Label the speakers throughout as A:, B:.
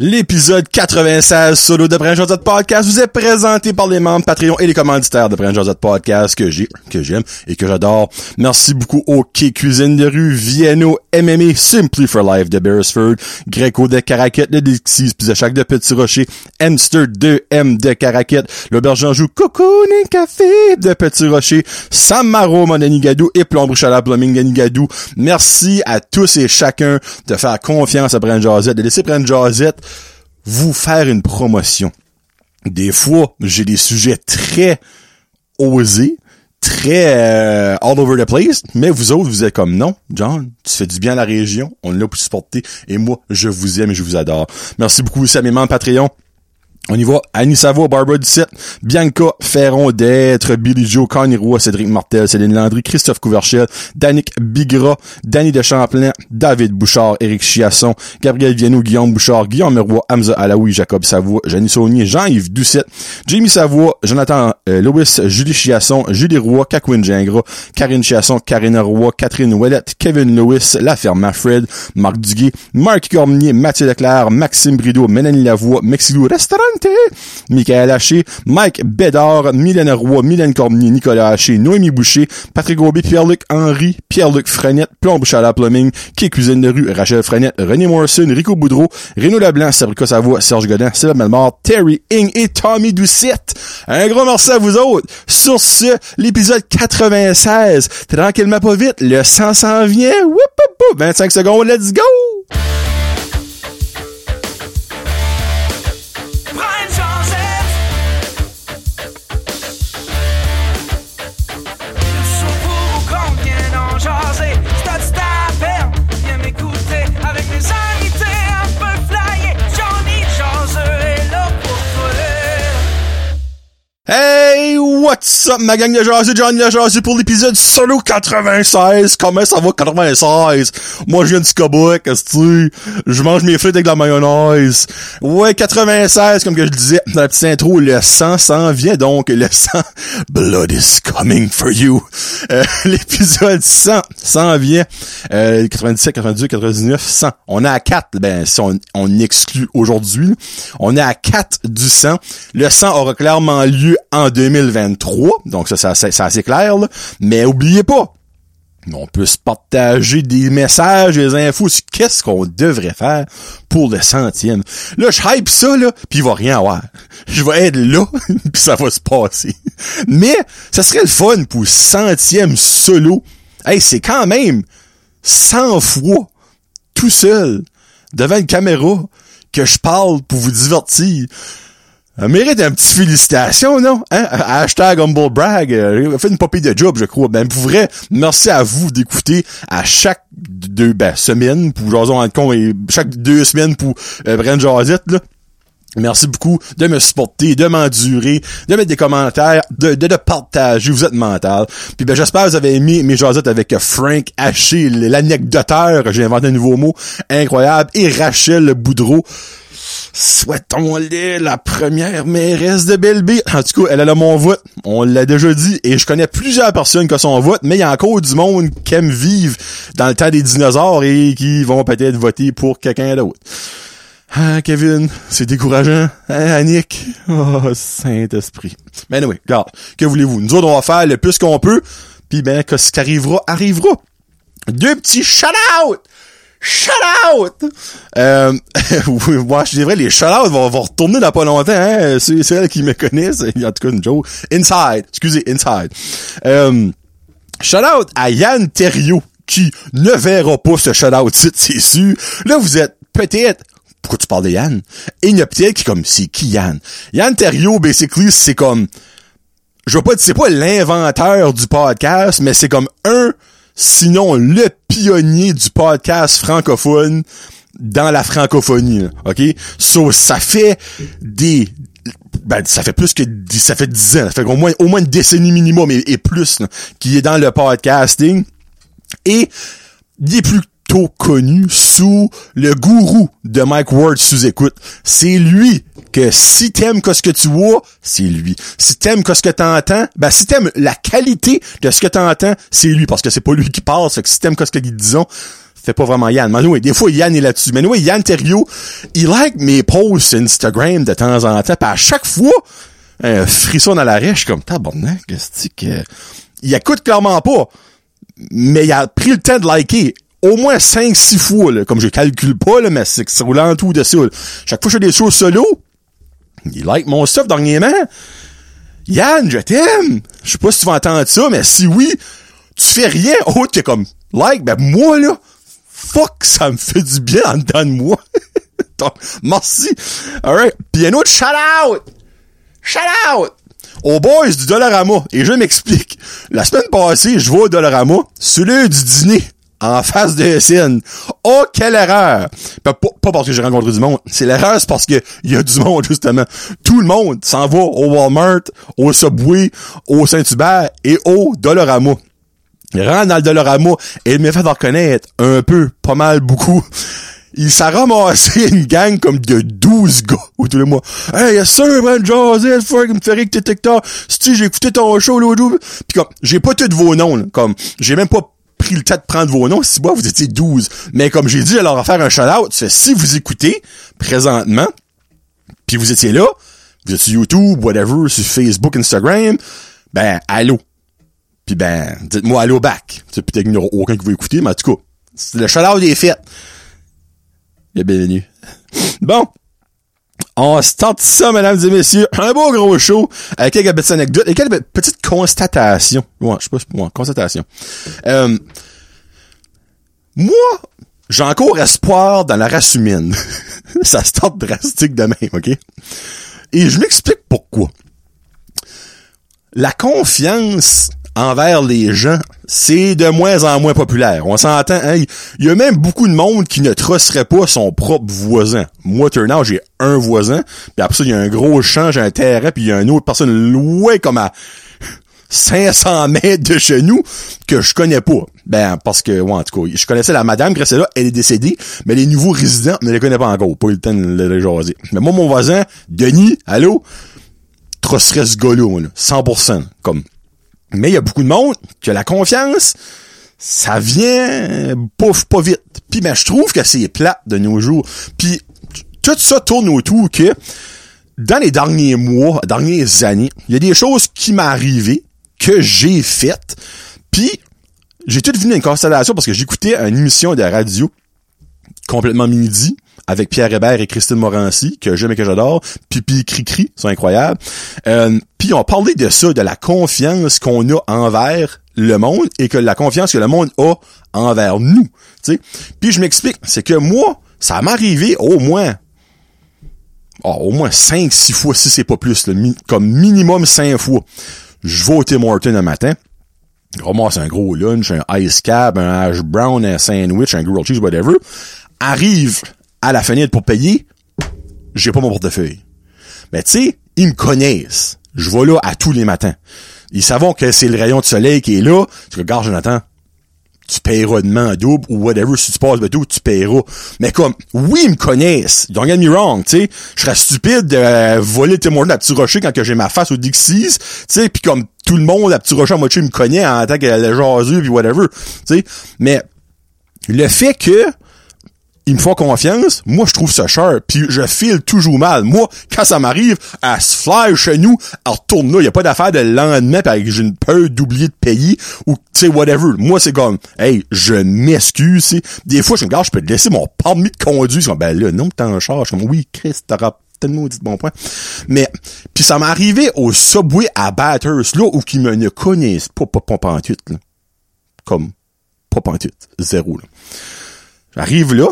A: L'épisode 96 solo de Brand Josette Podcast vous est présenté par les membres Patreon et les commanditaires de Brand Josette Podcast que j'ai, que j'aime et que j'adore. Merci beaucoup au Quai Cuisine de rue, Vienno, MMA, Simply for Life de Beresford, Greco de Caraquette, le Dixie's, Pizza Shack de Petit Rocher, Hamster 2M de Caraquette, l'Auberge Anjou, Cocoon et Café de Petit Rocher, Samaro Monanigadou et Plomberie Chalap Plumbing de Nigadou. Merci à tous et chacun de faire confiance à Brand Josette, de laisser Brand Josette vous faire une promotion. Des fois, j'ai des sujets très osés, très euh, all over the place, mais vous autres, vous êtes comme non, John, tu fais du bien à la région, on là pour supporter, et moi, je vous aime et je vous adore. Merci beaucoup aussi à mes membres Patreon. On y va. Annie Savo, Barbara Ducette, Bianca Ferron d'être, Billy Joe, Connie Roy, Cédric Martel, Céline Landry, Christophe Couverchel, Danick Bigra, Danny de Champlain, David Bouchard, Éric Chiasson, Gabriel Viano, Guillaume Bouchard, Guillaume Roy, Hamza Alaoui, Jacob Savoie, Janie Saunier, Jean-Yves Doucette, Jamie Savoie, Jonathan euh, Lewis, Julie Chiasson, Julie Roy, Kakwin Gingras, Karine Chiasson, Karine Roy, Catherine Ouellette, Kevin Lewis, La Ferme Fred, Marc Duguay, Marc Cormier, Mathieu Leclerc, Maxime Brideau, Mélanie Lavoie, Mexilou Restaurant Michael Haché, Mike Bédard, Mylène Roy, Mylène Cormier, Nicolas Haché, Noémie Boucher, Patrick Aubé, Pierre-Luc Henry, Pierre-Luc Frenette, Plomb Bouchala Plumbing, Qui Cuisine de rue, Rachel Frenette, René Morrison, Rico Boudreau, Renaud Leblanc, Sabrica Savoie, Serge Godin, Sylvain Melmort, Terry Ing et Tommy Doucette. Un gros merci à vous autres. Sur ce, l'épisode 96. Tranquillement pas vite, le 100 s'en vient. Whoop, 25 secondes, let's go! What's up, ma gang de jaseux, Johnny de jaseux pour l'épisode solo 96. Comment ça va, 96? Moi, je viens du cowboy, qu'est-ce que Je mange mes frites avec de la mayonnaise. Ouais, 96, comme que je disais dans la petite intro, le sang s'en vient donc, le sang, blood is coming for you. Euh, l'épisode 100 s'en vient. Euh, 97, 98, 99, 100. On est à 4, ben, si on, on exclut aujourd'hui, on est à 4 du 100. Le 100 aura clairement lieu en 2023. Donc ça, c'est assez, clair. Là. Mais oubliez pas, on peut se partager des messages, des infos sur qu'est-ce qu'on devrait faire pour le centième. Là, je hype ça, là, pis il va rien avoir. Je vais être là, puis ça va se passer. Mais, ça serait le fun pour le centième solo. Hey, c'est quand même 100 fois, tout seul, devant une caméra, que je parle pour vous divertir. Elle mérite un petit félicitation, non? Hein? Hashtag Humble Brag. Euh, fait une popée de job, je crois. Ben, pour vrai, merci à vous d'écouter à chaque deux ben, semaines pour Jason en con et chaque deux semaines pour euh, Jazette, là. Merci beaucoup de me supporter, de m'endurer, de mettre des commentaires, de, de, de partager. Vous êtes mental. Puis ben j'espère que vous avez aimé mes jasettes avec Frank Haché, l'anecdoteur. J'ai inventé un nouveau mot incroyable. Et Rachel Boudreau souhaitons-le la première mairesse de Belleville. En tout cas, elle a mon vote. On l'a déjà dit. Et je connais plusieurs personnes qui ont son vote, mais il y a encore du monde qui aime vivre dans le temps des dinosaures et qui vont peut-être voter pour quelqu'un d'autre. Ah, Kevin, c'est décourageant. Hein, Annick? Oh, Saint-Esprit. Mais anyway, regarde, que voulez-vous? Nous autres, on va faire le plus qu'on peut, puis ben, que ce qui arrivera, arrivera. Deux petits shout-out! Shout out! Euh, moi, je dirais, les shout out vont, vont retourner dans pas longtemps, hein. C'est elle qui me connaissent. En tout cas, une joke. Inside. Excusez, inside. Euh, shout out à Yann Thériault, qui ne verra pas ce shout out c'est sûr. Là, vous êtes peut-être pourquoi tu parles de Yann? Et il y a peut-être qui comme, c'est qui Yann? Yann Thériault, basically, c'est comme, je veux pas c'est pas l'inventeur du podcast, mais c'est comme un sinon le pionnier du podcast francophone dans la francophonie, OK? So, ça fait des ben, ça fait plus que ça fait dix ans, ça fait au moins au moins une décennie minimum et, plus qui est dans le podcasting et il est plutôt connu sous le gourou de Mike Ward sous écoute. C'est lui que si t'aimes ce que tu vois, c'est lui. Si t'aimes ce que t'entends, ben si t'aimes la qualité de ce que t'entends, c'est lui, parce que c'est pas lui qui parle, c'est que si t'aimes ce que disons, fait pas vraiment Yann. Mais oui, des fois, Yann est là-dessus. Mais oui, Yann Terrio, il like mes posts Instagram de temps en temps. Pis à chaque fois, un frisson dans l'arrêt, je suis comme, tabarnak, qu'est-ce que... Il écoute clairement pas. Mais il a pris le temps de liker au moins 5-6 fois, là, comme je calcule pas, là, mais c'est roulant tout de ça. Chaque fois que je fais des choses solo, il like mon stuff dernièrement. Yann, je t'aime. Je sais pas si tu vas entendre ça, mais si oui, tu fais rien autre que comme like, ben moi là, fuck, ça me fait du bien en dedans de moi. Donc, merci. Alright. Puis un autre shout out! Shout out! Aux boys du Dollarama. Et je m'explique. La semaine passée, je vais au Dollarama, l'heure du dîner en face de SN. Oh, quelle erreur! Pas, pas parce que j'ai rencontré du monde. C'est l'erreur, c'est parce que il y a du monde, justement. Tout le monde s'en va au Walmart, au Subway, au Saint-Hubert et au Dollarama. Rentre dans le Dollarama et il m'a fait reconnaître un peu, pas mal, beaucoup. Il s'est ramassé une gang comme de 12 gars ou tous les mois. Hey, yes sir, man, Joseph, fuck, me rire que t'es. Si j'ai écouté ton show l'autre jour. Pis comme, j'ai pas tous vos noms, là. Comme, j'ai même pas le temps de prendre vos noms. Si moi, vous étiez 12. Mais comme j'ai dit, alors, faire un shout-out, si vous écoutez, présentement, puis vous étiez là, vous êtes sur YouTube, whatever, sur Facebook, Instagram, ben, allô. Puis ben, dites-moi allô back. Peut-être qu'il n'y aura aucun qui va écouter, mais en tout cas, le shout-out est fait. Bienvenue. Bon. On start ça, mesdames et messieurs. Un beau gros show avec quelques petites anecdotes et quelques petites constatations. Ouais, je sais pas, ouais, constatation. Euh, moi, j'ai encore espoir dans la race humaine. ça start drastique de même, OK? Et je m'explique pourquoi. La confiance envers les gens, c'est de moins en moins populaire. On s'entend, hein? Il y a même beaucoup de monde qui ne trusterait pas son propre voisin. Moi, Turnout, j'ai un voisin, puis après ça, il y a un gros champ, j'ai un terrain, puis il y a une autre personne loin comme à 500 mètres de chez nous que je connais pas. Ben, parce que, ouais, en tout cas, je connaissais la madame qui là, elle est décédée, mais les nouveaux résidents ne les connais pas encore. Pas eu le temps de les jaser. Mais moi, mon voisin, Denis, allô? Trusterait ce gars-là, 100%. Comme, mais il y a beaucoup de monde que la confiance, ça vient pouf pas vite. Puis ben je trouve que c'est plat de nos jours. Puis tout ça tourne autour que dans les derniers mois, dernières années, il y a des choses qui m'arrivaient que j'ai faites. Puis j'ai tout venu une constellation parce que j'écoutais une émission de radio complètement midi avec Pierre Hébert et Christine Morancy, que j'aime et que j'adore, Pipi Cri-Cri, c'est incroyable. Euh, puis on parlait de ça, de la confiance qu'on a envers le monde et que la confiance que le monde a envers nous. sais. Puis je m'explique, c'est que moi, ça m'arrivait au moins oh, au moins 5 6 fois si c'est pas plus, comme minimum 5 fois. Je vais au Tim un matin, ramasse un gros lunch, un ice cab, un hash brown, un sandwich, un grilled cheese, whatever. Arrive à la fenêtre pour payer, j'ai pas mon portefeuille. Mais tu sais, ils me connaissent. Je vais là à tous les matins. Ils savent que c'est le rayon de soleil qui est là. Tu regardes, Jonathan, tu paieras demain en double ou whatever. Si tu passes tout, tu paieras. Mais comme, oui, ils me connaissent. Don't get me wrong, tu sais. Je serais stupide de euh, voler Tim Hortons à Petit Rocher quand que j'ai ma face au Dixie's, tu sais. Puis comme tout le monde à Petit Rocher à moitié me connaît en tant que le jaseux puis whatever, tu sais. Mais le fait que il me faut confiance, moi je trouve ça cher, puis je file toujours mal. Moi, quand ça m'arrive, à se fly chez nous, elle retourne là, y a pas d'affaire de lendemain pis j'ai une peur d'oublier de payer ou tu sais whatever. Moi c'est comme hey, je m'excuse, des fois je me regarde, je peux te laisser mon permis de conduire, comme ben là non, t'en charges comme oui, Chris, t'auras tellement dit bon point. Mais puis ça m'est arrivé au Subway à Batters là où qui me ne connaissent pas pas pas, en. Comme pas en zéro là. J'arrive là,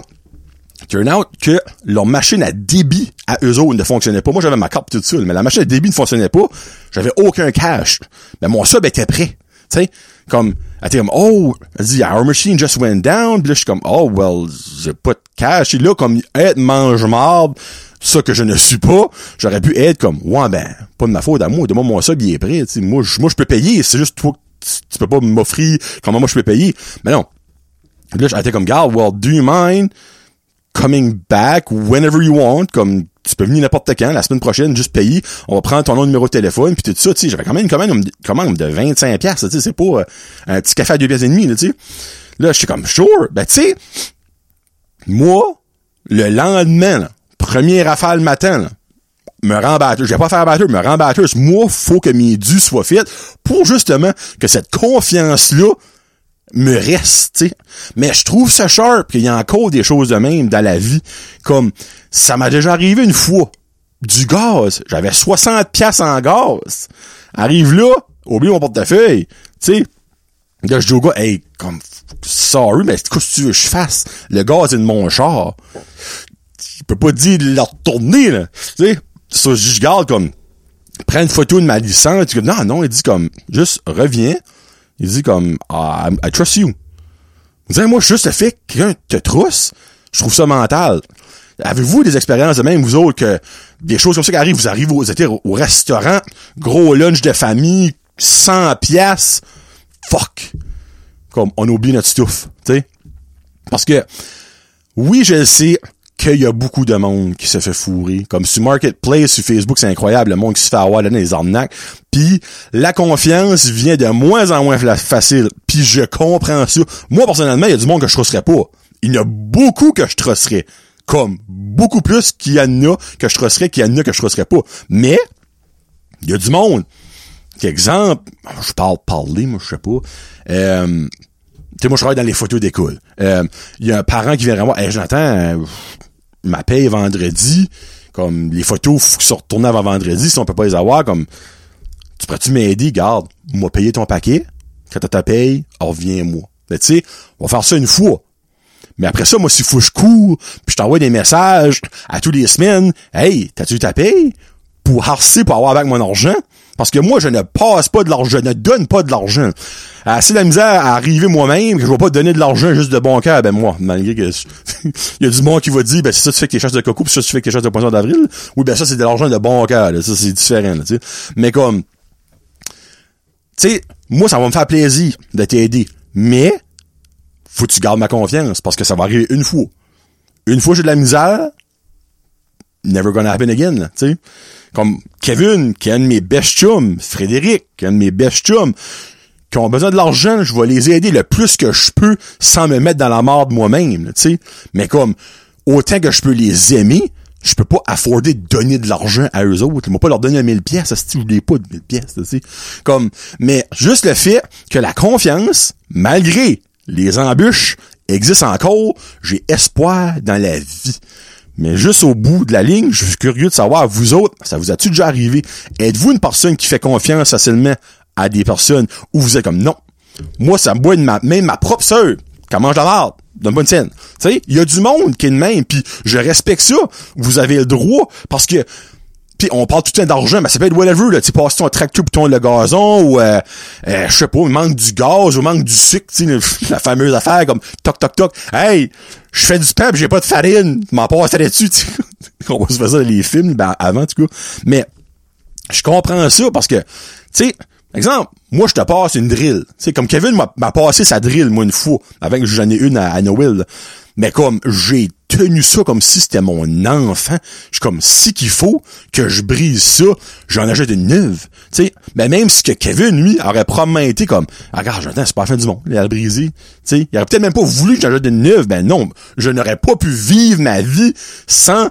A: Turn out que leur machine à débit à eux autres ne fonctionnait pas. Moi, j'avais ma carte tout seul, mais la machine à débit ne fonctionnait pas. J'avais aucun cash. Mais mon sub était prêt. Tu sais, comme, elle était comme, oh, elle dit, our machine just went down. Puis là, je suis comme, oh, well, j'ai pas de cash. Et là, comme, être mange marde, ça que je ne suis pas, j'aurais pu être comme, ouais, ben, pas de ma faute à moi. De mon sub, il est prêt. sais, moi, je, moi, je peux payer. C'est juste toi, tu, peux pas m'offrir comment moi je peux payer. Mais non. Là, j'étais comme, gars, well, do you mind? Coming back whenever you want, comme tu peux venir n'importe quand, la semaine prochaine, juste payer, on va prendre ton nom numéro de téléphone, puis tout ça, tu sais, j'avais quand même une commande, de 25 pièces, tu sais, c'est pas euh, un petit café à deux pièces et demie, tu sais. Là, je suis comme, sure. Ben, tu sais, moi, le lendemain, là, premier rafale matin, là, me rends batteuse. Je vais pas faire batteuse, me rends batteuse. Moi, faut que mes dus soient faits pour justement que cette confiance-là me reste, tu sais. Mais je trouve ça sharp qu'il y a encore des choses de même dans la vie. Comme, ça m'a déjà arrivé une fois. Du gaz. J'avais 60 pièces en gaz. Arrive là, oublie mon portefeuille. Tu sais. Là, je dis au gars, hey, comme, sorry, mais qu'est-ce que tu veux que je fasse? Le gaz est de mon char. Il peut pas dire de la retourner, là. Tu sais. Ça, je garde comme, prends une photo de ma licence. Non, non, il dit comme, juste reviens. Il dit comme, ah, I, trust you. Il dit, moi, juste le fait que quelqu'un te trousse, je trouve ça mental. Avez-vous des expériences de même, vous autres, que des choses comme ça qui arrivent, vous arrivez, vous êtes au restaurant, gros lunch de famille, 100 pièces, fuck. Comme, on oublie notre stuff, tu sais. Parce que, oui, je le sais, qu'il y a beaucoup de monde qui se fait fourrer. Comme sur Marketplace, sur Facebook, c'est incroyable, le monde qui se fait avoir dans les arnaques. Puis la confiance vient de moins en moins facile. Puis je comprends ça. Moi, personnellement, il y a du monde que je trosserais pas. Il y en a beaucoup que je trosserais. Comme beaucoup plus qu'il y en a que je trosserais qu'il y en a que je trosserais pas. Mais, il y a du monde. Exemple, je parle parler, moi, je sais pas. Euh, tu sais, moi, je travaille dans les photos d'école. Euh, il y a un parent qui vient vraiment, hey, j'entends, ma paye vendredi, comme les photos faut se retourner avant vendredi si on peut pas les avoir, comme tu pourrais-tu m'aider, garde, moi payer ton paquet, quand t'as ta paye, reviens-moi. Tu sais, on va faire ça une fois. Mais après ça, moi, s'il faut que je cours, puis je t'envoie des messages à tous les semaines, hey, t'as-tu ta paye? Pour harcer, pour avoir avec mon argent, parce que moi, je ne passe pas de l'argent, je ne donne pas de l'argent. Assez la misère à arriver moi-même, que je vais pas donner de l'argent juste de bon cœur, ben moi, malgré que il y a du monde qui va dire, ben c'est ça tu fais que tes chances de coco, puis ça tu fais que tes chances de poisson d'avril. Oui, ben ça c'est de l'argent de bon cœur, ça c'est différent. Mais comme, tu sais, moi ça va me faire plaisir de t'aider, mais faut que tu gardes ma confiance parce que ça va arriver une fois. Une fois j'ai de la misère, never gonna happen again, tu sais. Comme Kevin, qui est un de mes best chums, Frédéric, qui est un de mes best qui ont besoin de l'argent, je vais les aider le plus que je peux sans me mettre dans la mort de moi-même, tu sais. Mais comme, autant que je peux les aimer, je peux pas afforder de donner de l'argent à eux autres. Je vais pas leur donner un mille pièces, si je pas de mille pièces, tu sais. Comme, mais juste le fait que la confiance, malgré les embûches, existe encore, j'ai espoir dans la vie. Mais juste au bout de la ligne, je suis curieux de savoir, vous autres, ça vous a-tu déjà arrivé? Êtes-vous une personne qui fait confiance facilement à des personnes où vous êtes comme non? Moi, ça me boit ma, même ma propre sœur, qui mange la merde, d'une bonne scène. Tu sais, il y a du monde qui est de même, puis je respecte ça. Vous avez le droit, parce que puis on parle tout le temps d'argent, mais ça peut être whatever, là. Tu passes ton tracteur pour ton le gazon, ou euh, euh, je sais pas, il manque du gaz, ou manque du sucre, tu sais, la fameuse affaire comme toc toc toc. Hey, je fais du pain j'ai pas de farine. M'en passerais dessus, tu On va se faire ça dans les films, ben avant, tout cas. Mais je comprends ça parce que, tu sais, exemple, moi je te passe une drill. Tu sais, comme Kevin m'a passé sa drill, moi, une fois, avec j'en ai une à, à Noël. Mais comme j'ai tenu ça comme si c'était mon enfant, je suis comme si qu'il faut que je brise ça, j'en achète une neuve. Tu sais, mais même si que Kevin lui aurait probablement été comme ah, regarde, j'entends, c'est pas la fin du monde, il a brisé. Tu sais, il aurait peut-être même pas voulu que j'achète une neuve, ben non, je n'aurais pas pu vivre ma vie sans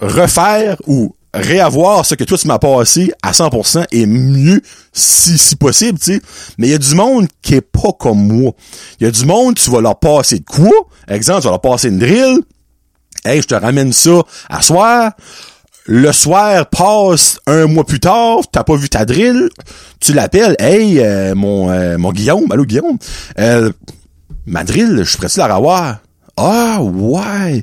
A: refaire ou réavoir ce que toi tu m'as passé à 100% et mieux si, si possible, tu sais. Mais il y a du monde qui est pas comme moi. Il y a du monde, tu vas leur passer de quoi? Exemple, tu vas leur passer une drill. Hey, je te ramène ça à soir. Le soir passe un mois plus tard, t'as pas vu ta drill, tu l'appelles, hey, euh, mon, euh, mon Guillaume, allô Guillaume, euh, ma drill, je à la revoir. Ah, ouais.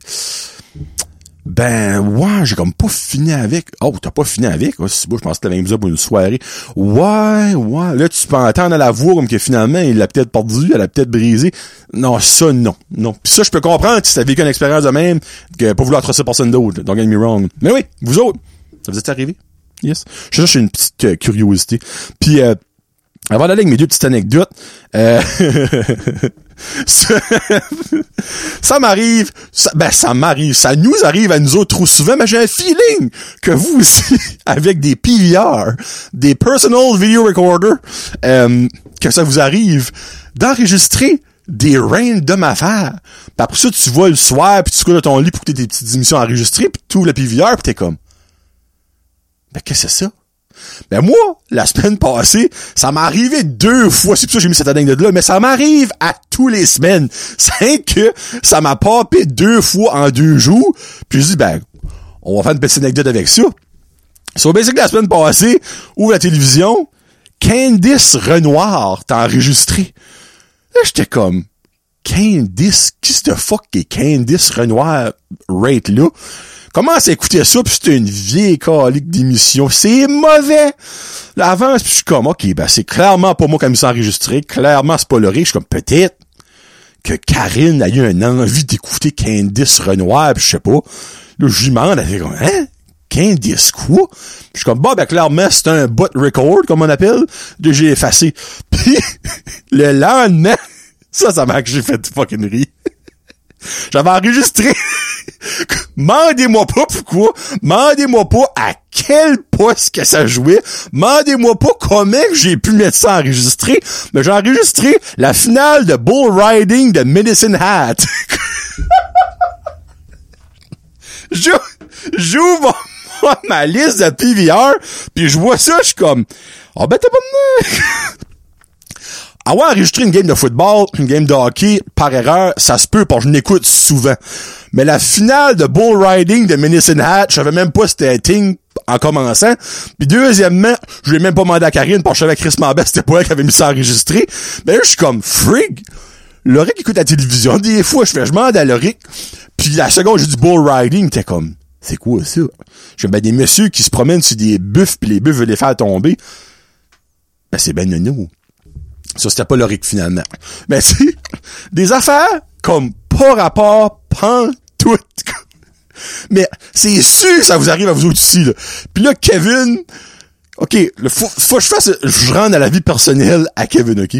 A: Ben, ouais, j'ai comme pas fini avec. Oh, t'as pas fini avec? Oh, c'est beau, je pense que t'avais mis ça pour une soirée. Ouais, ouais. Là, tu peux entendre à la voix comme que finalement, il l'a peut-être perdu, elle a peut-être brisé. Non, ça, non. Non. Pis ça, je peux comprendre si t'as vécu une expérience de même, que pas vouloir trosser personne d'autre. Don't get me wrong. Mais oui, vous autres, ça vous est arrivé? Yes. Je cherche une petite euh, curiosité. Puis, euh, avant d'aller avec mes deux petites anecdotes, euh, ça, m'arrive, ça, ben ça m'arrive, ça nous arrive à nous autres trop souvent, mais j'ai un feeling que vous aussi, avec des PVR, des Personal Video Recorder, euh, que ça vous arrive d'enregistrer des random affaires. Puis après ça, tu vas le soir, puis tu couches dans ton lit pour que tes petites émissions enregistrées, puis tu ouvres le PVR, puis t'es comme... Ben, qu'est-ce que c'est ça? Ben moi, la semaine passée, ça m'est arrivé deux fois. C'est pour ça que j'ai mis cette anecdote là, mais ça m'arrive à tous les semaines. C'est que ça m'a popé deux fois en deux jours. Puis je dis, ben, on va faire une petite anecdote avec ça. So, basic, la semaine passée, ouvre la télévision, Candice Renoir t'a enregistré. Là, j'étais comme, Candice, qui c'est fuck est Candice Renoir rate là? Commence à écouter ça, puis c'est une vieille calique d'émission. C'est mauvais! Là, avant, je suis comme, OK, ben c'est clairement pas moi qui suis enregistré. Clairement, c'est pas le Je suis comme, peut-être que Karine a eu un envie d'écouter Candice Renoir, puis je sais pas. Là, je lui demande, elle fait comme, hein? Candice quoi? je suis comme, bah, ben, clairement, c'est un butt record, comme on appelle. J'ai effacé. Puis, le lendemain, ça, ça m'a que j'ai fait fucking rire. J'avais enregistré. Mandez-moi pas pourquoi. Mandez-moi pas à quel poste que ça jouait. Mandez-moi pas comment j'ai pu mettre ça enregistré. Mais j'ai enregistré la finale de Bull Riding de Medicine Hat. J'ouvre ma liste de PVR, puis je vois ça, je suis comme, ah oh, ben t'es pas avoir enregistré une game de football, une game de hockey, par erreur, ça se peut, parce que je n'écoute souvent. Mais la finale de bull riding de Medicine Hat, je savais même pas c'était un thing en commençant. Puis deuxièmement, je l'ai même pas demandé à Karine, parce que je savais Chris Mambet, c'était pas elle qui avait mis ça enregistré. Mais là, je suis comme, frig! Loric écoute la télévision, des fois, je fais, je demande à Loric, puis la seconde, j'ai du bull riding, t'es comme, c'est quoi ça? Je ben, des messieurs qui se promènent sur des buffs, puis les buffs veulent les faire tomber. Ben, c'est ben nono. Ça, c'était pas l'orique, finalement. Mais c'est des affaires comme pas rapport, pan, tout. Mais c'est sûr que ça vous arrive à vous aussi, là. Puis là, Kevin, OK, le faut, faut que je fasse, je rentre à la vie personnelle à Kevin, OK?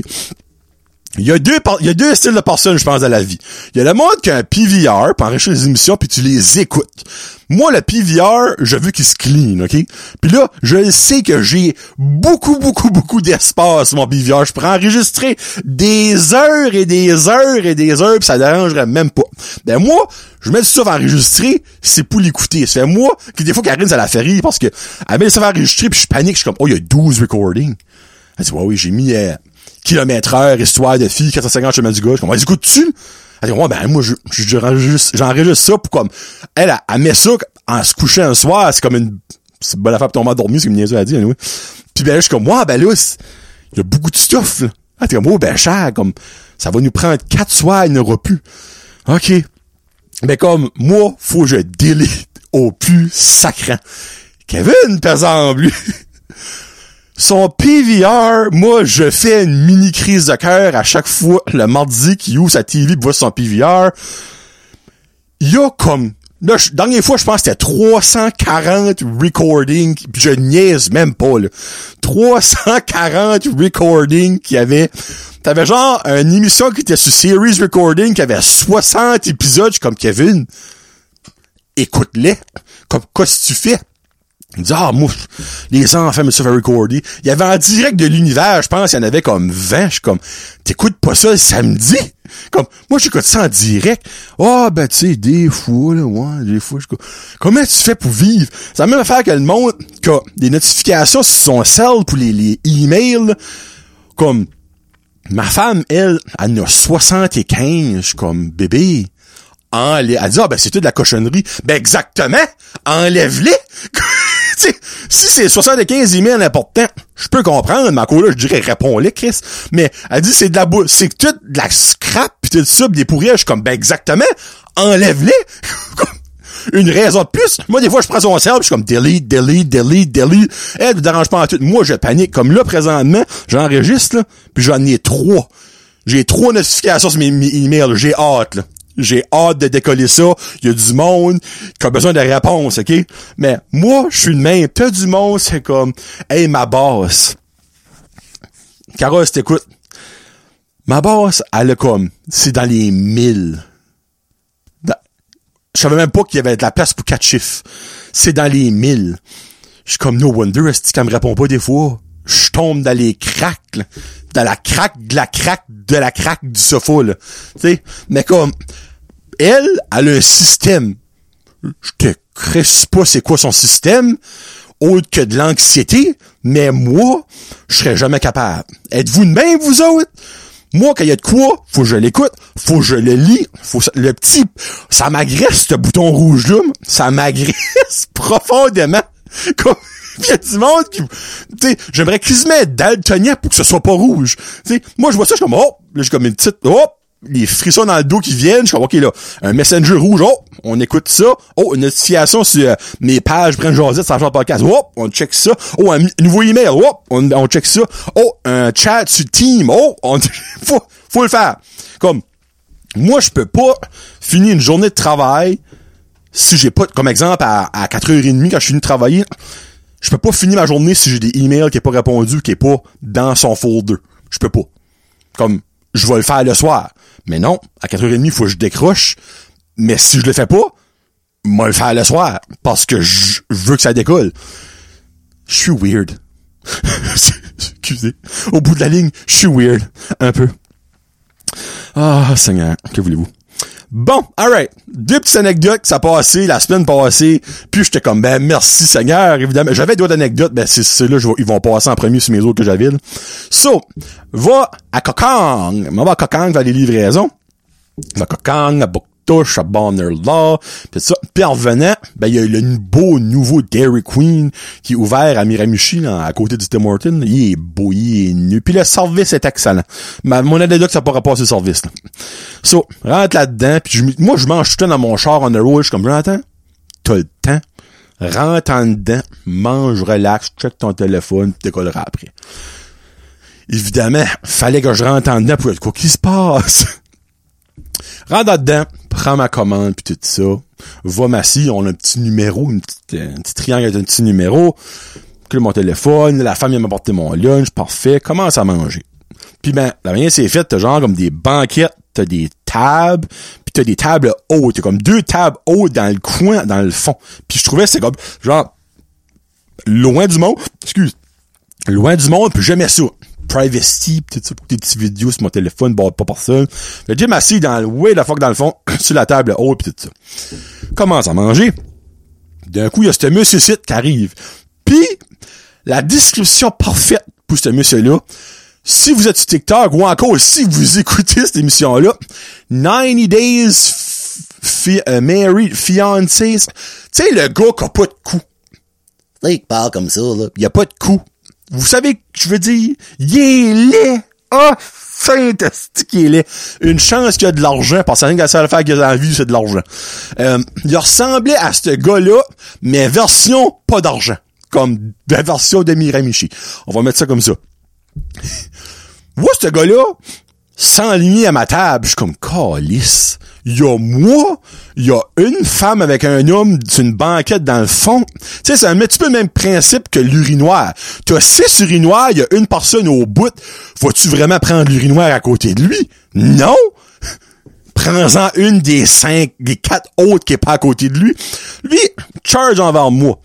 A: Il y a deux, il y a deux styles de personnes, je pense, dans la vie. Il y a le monde qui a un PVR pour enrichir les émissions puis tu les écoutes. Moi, le PVR, je veux qu'il se clean, OK? Puis là, je sais que j'ai beaucoup, beaucoup, beaucoup d'espace, mon PVR. Je pourrais enregistrer des heures et des heures et des heures puis ça dérangerait même pas. Ben moi, je mets ça à enregistrer, c'est pour l'écouter. C'est moi, que des fois, Karine, ça la fait rire parce que elle met ça à enregistrer puis je panique. Je suis comme, oh, il y a 12 recordings. Elle dit, ouais, oui, j'ai mis... Euh, kilomètre heure, histoire de fille, 450 chemin du gars. Je dis, écoutes-tu? Elle dit, ouais, ben, moi, j'enregistre ça pour comme, elle, elle, met ça en se couchant un soir, c'est comme une, c'est bonne affaire pour tomber endormi, c'est comme Niaiseux a dit, anyway. Puis ben, je suis comme, ouais, ben là, il y a beaucoup de stuff, là. Elle dit, comme, oh, ben, cher, comme, ça va nous prendre quatre soirs, il n'y aura plus. OK. Mais comme, moi, faut que je délite au plus sacrant. Kevin, par exemple, son PVR, moi, je fais une mini crise de cœur à chaque fois le mardi qu'il ouvre sa TV pour voir son PVR. Il y a comme Là, je, dernière fois, je pense que c'était 340 recordings, je niaise même pas, là. 340 recordings qu'il y avait. T'avais genre une émission qui était sur Series Recording, qui avait 60 épisodes, comme Kevin. Écoute-les. Comme, qu'est-ce que tu fais? Il dit, ah, moi, les enfants me faire recorder. Il y avait en direct de l'univers, je pense, il y en avait comme 20. Je suis comme, t'écoutes pas ça le samedi? Comme, moi, j'écoute ça en direct. Ah, ben, tu sais, des fois, là, ouais, des fois, je Comment tu fais pour vivre? C'est la même affaire que le monde qui a des notifications sur son cell pour les, les emails. Comme, ma femme, elle, elle en a 75. Je suis comme, bébé. Enlève. Elle dit, ah, ben, c'est tout de la cochonnerie. Ben, exactement. Enlève-les. si c'est 75 emails importants, je peux comprendre, ma là, je dirais, réponds-les, Chris. Mais, elle dit, c'est de la boue, c'est tout de la scrap, pis tout ça, des pourrières, je suis comme, ben, exactement, enlève-les. Une raison de plus. Moi, des fois, je prends son cerveau, je suis comme, delete, delete, delete, delete. Elle ne dérange pas en tout. Moi, je panique. Comme là, présentement, j'enregistre, là, puis j'en ai trois. J'ai trois notifications sur mes, emails. J'ai hâte, là. J'ai hâte de décoller ça. Il y a du monde qui a besoin de réponses, OK? Mais moi, je suis le même. T'as du monde, c'est comme, hey, ma boss. Carole, t'écoutes. Ma boss, elle est comme, c'est dans les mille. Je savais même pas qu'il y avait de la place pour quatre chiffres. C'est dans les mille. Je suis comme, no wonder, est-ce qu'elle me répond pas des fois? je tombe dans les cracks, dans la craque de la craque de la craque du sofa, là. Tu sais, mais comme, elle, elle a un système. Je te crisse pas c'est quoi son système, autre que de l'anxiété, mais moi, je serais jamais capable. Êtes-vous de même, vous autres? Moi, quand il y a de quoi, faut que je l'écoute, faut que je le lis, faut que le petit, ça m'agresse, ce bouton rouge-là, ça m'agresse profondément. Il y a du monde qui, tu sais, j'aimerais se mettent daltonien pour que ce soit pas rouge. Tu sais, moi, je vois ça, je suis comme, oh, là, j'ai comme une petite, hop, les frissons dans le dos qui viennent, je suis comme, ok, là, un messenger rouge, oh, on écoute ça, oh, une notification sur euh, mes pages Brent Josette, sur le podcast, oh, on check ça, oh, un nouveau email, oh, on, on check ça, oh, un chat sur Team, oh, on, faut, faut le faire. Comme, moi, je peux pas finir une journée de travail si j'ai pas, comme exemple, à, à 4h30 quand je suis venu travailler, je peux pas finir ma journée si j'ai des emails qui est pas répondu, qui est pas dans son folder. Je peux pas. Comme, je vais le faire le soir. Mais non, à 4h30, il faut que je décroche. Mais si je le fais pas, moi le faire le soir. Parce que je veux que ça décolle. Je suis weird. Excusez. Au bout de la ligne, je suis weird. Un peu. Ah, Seigneur, que voulez-vous? Bon, alright. Deux petites anecdotes ça passé la semaine passée. Puis j'étais comme, ben merci Seigneur, évidemment. J'avais d'autres anecdotes, ben c'est ceux-là, ils vont passer en premier sur mes autres que j'avais. So, va à Kokang. On va à Kokang vers les livraisons. Va à Kokang, à Bouctouche, à Bonner-Law, pis ça. Puis en revenant, ben il y a le beau nouveau Dairy Queen qui est ouvert à Miramichi, là, à côté du Tim Horton. Il est beau, il est nu. Puis le service est excellent. Ma, mon anecdote, ça pourra passer le service. Là. So, rentre là-dedans, puis moi, je mange tout le temps dans mon char on the road, je suis comme, Jonathan, t'as le temps, rentre en dedans, mange, relax, check ton téléphone, puis décolleras après. Évidemment, fallait que je rentre en dedans pour être quoi qui se passe. Rentre dedans, prends ma commande, puis tout ça, va m'assis, on a un petit numéro, euh, un petit triangle un petit numéro, clé mon téléphone, la femme vient m'apporter mon lunch, parfait, commence à manger. Puis ben, la manière c'est fait, t'as genre comme des banquettes, t'as des tables, puis t'as des tables hautes, t'as comme deux tables hautes dans le coin, dans le fond. Puis je trouvais c'est comme genre loin du monde, excuse, loin du monde, puis jamais ça. Privacy, pis tout ça, pour des petites vidéos sur mon téléphone, bon, pas personne. Le Jim assis dans le, way la fuck dans le fond, sur la table haute, pis tout ça. Commence à manger. D'un coup, il y a ce monsieur site qui arrive. Puis, la description parfaite pour ce monsieur-là, si vous êtes sur TikTok ou encore si vous écoutez cette émission-là, 90 Days fi euh, Married Fiancé, tu sais, le gars qui a pas de cou. Là, il parle comme ça, là. Il a pas de cou. Vous savez que je veux dire? Il est laid. Ah, fantastique, il est. Une chance qu'il y a de l'argent, parce que rien que la seule affaire qu'il a dans la vie, c'est de l'argent. Euh, il ressemblait à ce gars-là, mais version pas d'argent. Comme la version de Miramichi. On va mettre ça comme ça. Moi, ce gars-là, s'enligner à ma table, je suis comme, calice. Il y a moi, il y a une femme avec un homme sur une banquette dans le fond. Tu sais, c'est un petit peu le même principe que l'urinoir. Tu as six urinoirs, il y a une personne au bout. Faut-tu vraiment prendre l'urinoir à côté de lui? Non! Prends-en une des cinq, des quatre autres qui est pas à côté de lui. Lui, charge envers moi.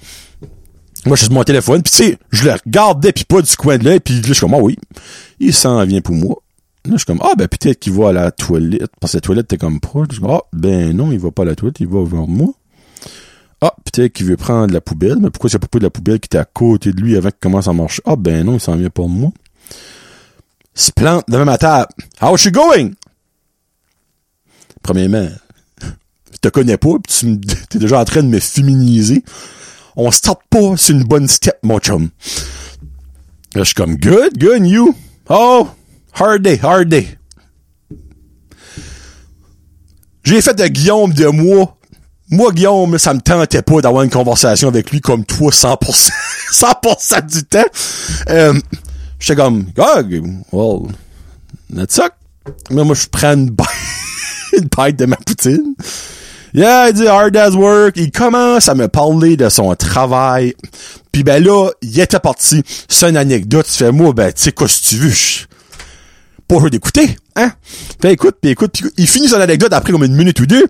A: Moi, je suis sur mon téléphone, puis tu sais, je le regardais, puis pas du coin de l'œil, puis je suis comme, ah oui, il s'en vient pour moi. Là, je suis comme, ah, ben peut-être qu'il va à la toilette, parce que la toilette était comme proche. Je suis comme, ah, ben non, il va pas à la toilette, il va vers moi. Ah, peut-être qu'il veut prendre la poubelle, mais pourquoi c'est pas de la poubelle qui était à côté de lui avant qu'il commence à marcher? Ah, ben non, il s'en vient pour moi. Se plante devant ma table. How's she going? Premièrement, je te connais pas, pis tu t'es déjà en train de me féminiser. On start pas sur une bonne step, mon chum. Là, je suis comme, good, good, you? Oh, hard day, hard day. J'ai fait de Guillaume de moi. Moi, Guillaume, ça me tentait pas d'avoir une conversation avec lui comme toi 100%, 100% du temps. Euh, J'étais comme, ah, well, that's suck. Mais moi, je prends une bite, une bite de ma poutine. Yeah, il dit hard as work. Il commence à me parler de son travail. Puis ben là, il était parti. C'est une anecdote. Tu fais moi, ben tu sais quoi si tu veux. Je- Pas jeu d'écouter, hein? Fait écoute, puis écoute, puis il finit son anecdote après comme une minute ou deux.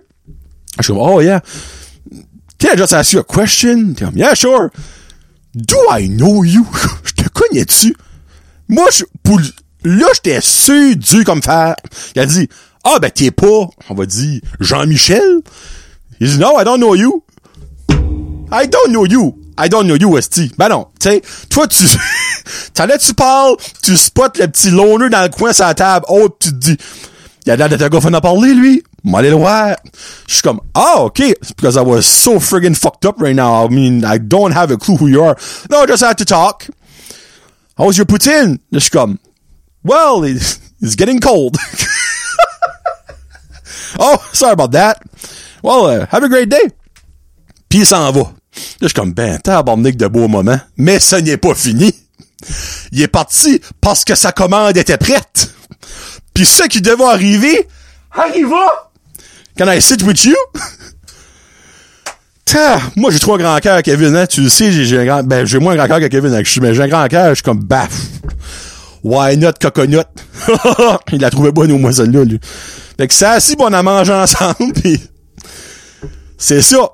A: Je suis comme, oh yeah. Can I just ask you a question? T'es comme, yeah, sure. Do I know you? J'étais connais-tu? Moi, je, pour, là, j'étais sûr, dur comme fer. Il a dit, ah, ben, t'es pas, on va dire, Jean-Michel? Il dit, no, I don't know you. I don't know you. I don't know you, Esti. Ben non, tu sais, toi, tu, t'en là, tu parles, tu spots le petit loner dans le coin sur la table, oh, tu te dis, il a l'air d'être un gars à parler, lui. M'allez le voir. Je suis comme, ah, ok. Because I was so friggin' fucked up right now. I mean, I don't have a clue who you are. No, I just had to talk. How was your poutine? Je suis comme, well, it's getting cold. oh, sorry about that. Well, uh, have a great day. Puis il s'en va. Là, je suis comme, ben, tabarnak de beau moment. Mais ça n'est pas fini. Il est parti parce que sa commande était prête. Puis ce qui devait arriver, arriva. Can I sit with you? Ta, moi, j'ai trop un grand cœur, Kevin, hein. Tu le sais, j'ai un grand, ben, j'ai moins un grand cœur que Kevin, hein. Mais j'ai un grand cœur, je suis comme, baf. Why not coconut? Il l'a trouvé bonne au moins celle-là, lui. Fait que ça, assis, bon, on a mangé ensemble, pis c'est ça.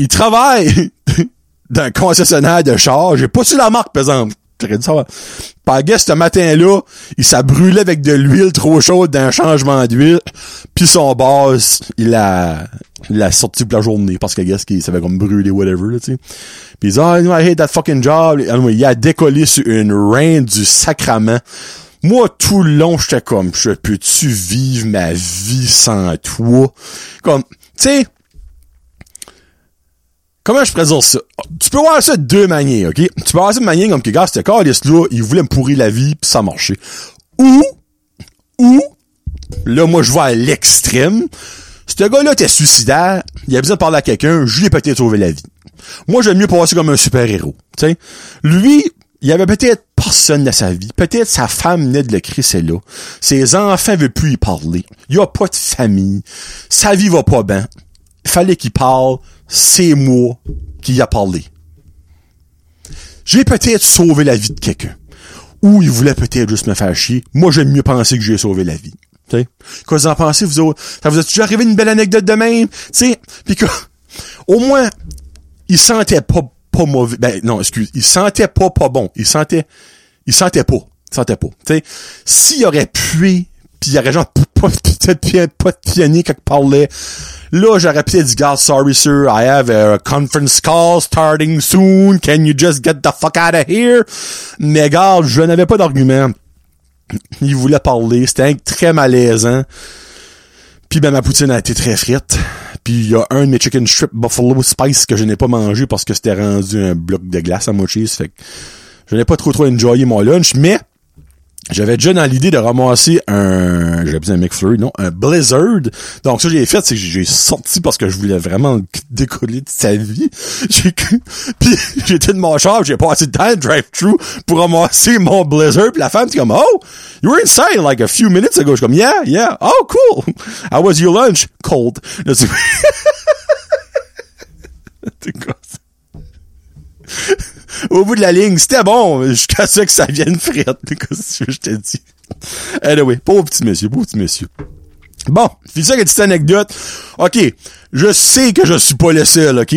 A: Il travaille dans un concessionnaire de char. J'ai pas su la marque, par exemple. J'aurais dû savoir. Ce matin-là, il s'est brûlé avec de l'huile trop chaude d'un changement d'huile. Puis son boss, il a, il a sorti pour la journée parce que guess qu'il savait comme brûler whatever, tu sais. Puis il dit, oh, I hate that fucking job. Il a décollé sur une reine du sacrament. Moi, tout le long, j'étais comme, je peux-tu vivre ma vie sans toi? Comme, tu sais, comment je présente ça? Tu peux voir ça de deux manières, ok? Tu peux voir ça de manière comme que, gars, c'était là il voulait me pourrir la vie, pis ça marchait. Ou, ou, là, moi, je vois à l'extrême, ce gars-là était suicidaire, il a besoin de parler à quelqu'un, je lui ai peut-être sauvé la vie. Moi, j'aime mieux passer comme un super-héros, tu sais. Lui, il avait peut-être personne dans sa vie. Peut-être sa femme venait de le crisser là. Ses enfants veulent plus y parler. Il a pas de famille. Sa vie va pas bien. Fallait qu'il parle c'est moi qui a parlé. J'ai peut-être sauvé la vie de quelqu'un. Ou il voulait peut-être juste me faire chier. Moi, j'aime mieux penser que j'ai sauvé la vie. T'sais? Quoi vous en pensez, vous autres? Ça vous a déjà arrivé une belle anecdote de même? T'sais? Que, au moins, il sentait pas, pas mauvais. Ben, non, excuse. Il sentait pas pas bon. Il sentait, il sentait pas. Il sentait pas. T'sais? S'il aurait pu puis il y aurait genre pas, de pianier quelque parlait. Là, j'aurais peut-être dit, God, sorry sir, I have a conference call starting soon, can you just get the fuck out of here? Mais gars, je n'avais pas d'argument. Il voulait parler, c'était très malaisant. Puis ben ma poutine a été très frite. Puis il y a un de mes chicken strip buffalo spice que je n'ai pas mangé parce que c'était rendu un bloc de glace à mochis. Fait que je n'ai pas trop trop enjoyé mon lunch, mais j'avais déjà dans l'idée de ramasser un, j'avais besoin un McFlurry, non, un Blizzard. Donc, ça, j'ai fait, c'est que j'ai sorti parce que je voulais vraiment décoller de sa vie. J'ai, puis j'étais de mon char, j'ai passé de temps drive-thru pour ramasser mon Blizzard. Puis la femme, c'est comme, oh, you were inside like a few minutes ago. Je suis comme, yeah, yeah, oh, cool. How was your lunch? Cold. au bout de la ligne, c'était bon, jusqu'à ce que ça vienne frette, ce que je te dis. Anyway, pauvre petit monsieur, pauvre petit monsieur. Bon, c'est ça que petite anecdote. OK, je sais que je suis pas le seul, OK?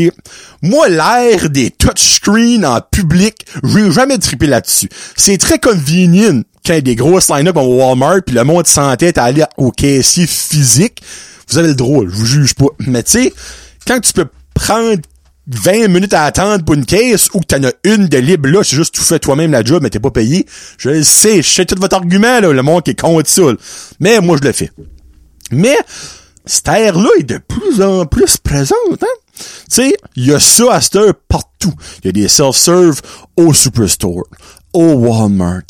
A: Moi, l'ère des touchscreens en public, j'ai jamais trippé là-dessus. C'est très convenient quand il y a des grosses line-up au Walmart, puis le monde s'entête à aller au caissier physique. Vous avez le droit, je vous juge pas. Mais tu sais, quand tu peux prendre 20 minutes à attendre pour une caisse ou que t'en as une de libre là, c'est juste tu fais toi-même la job mais t'es pas payé. Je le sais, je sais tout votre argument, là, le monde qui est contre ça. Mais moi, je le fais. Mais, cette ère-là est de plus en plus présente, hein? Tu sais, il y a ça à cette heure partout. Il y a des self-serve au Superstore, au Walmart,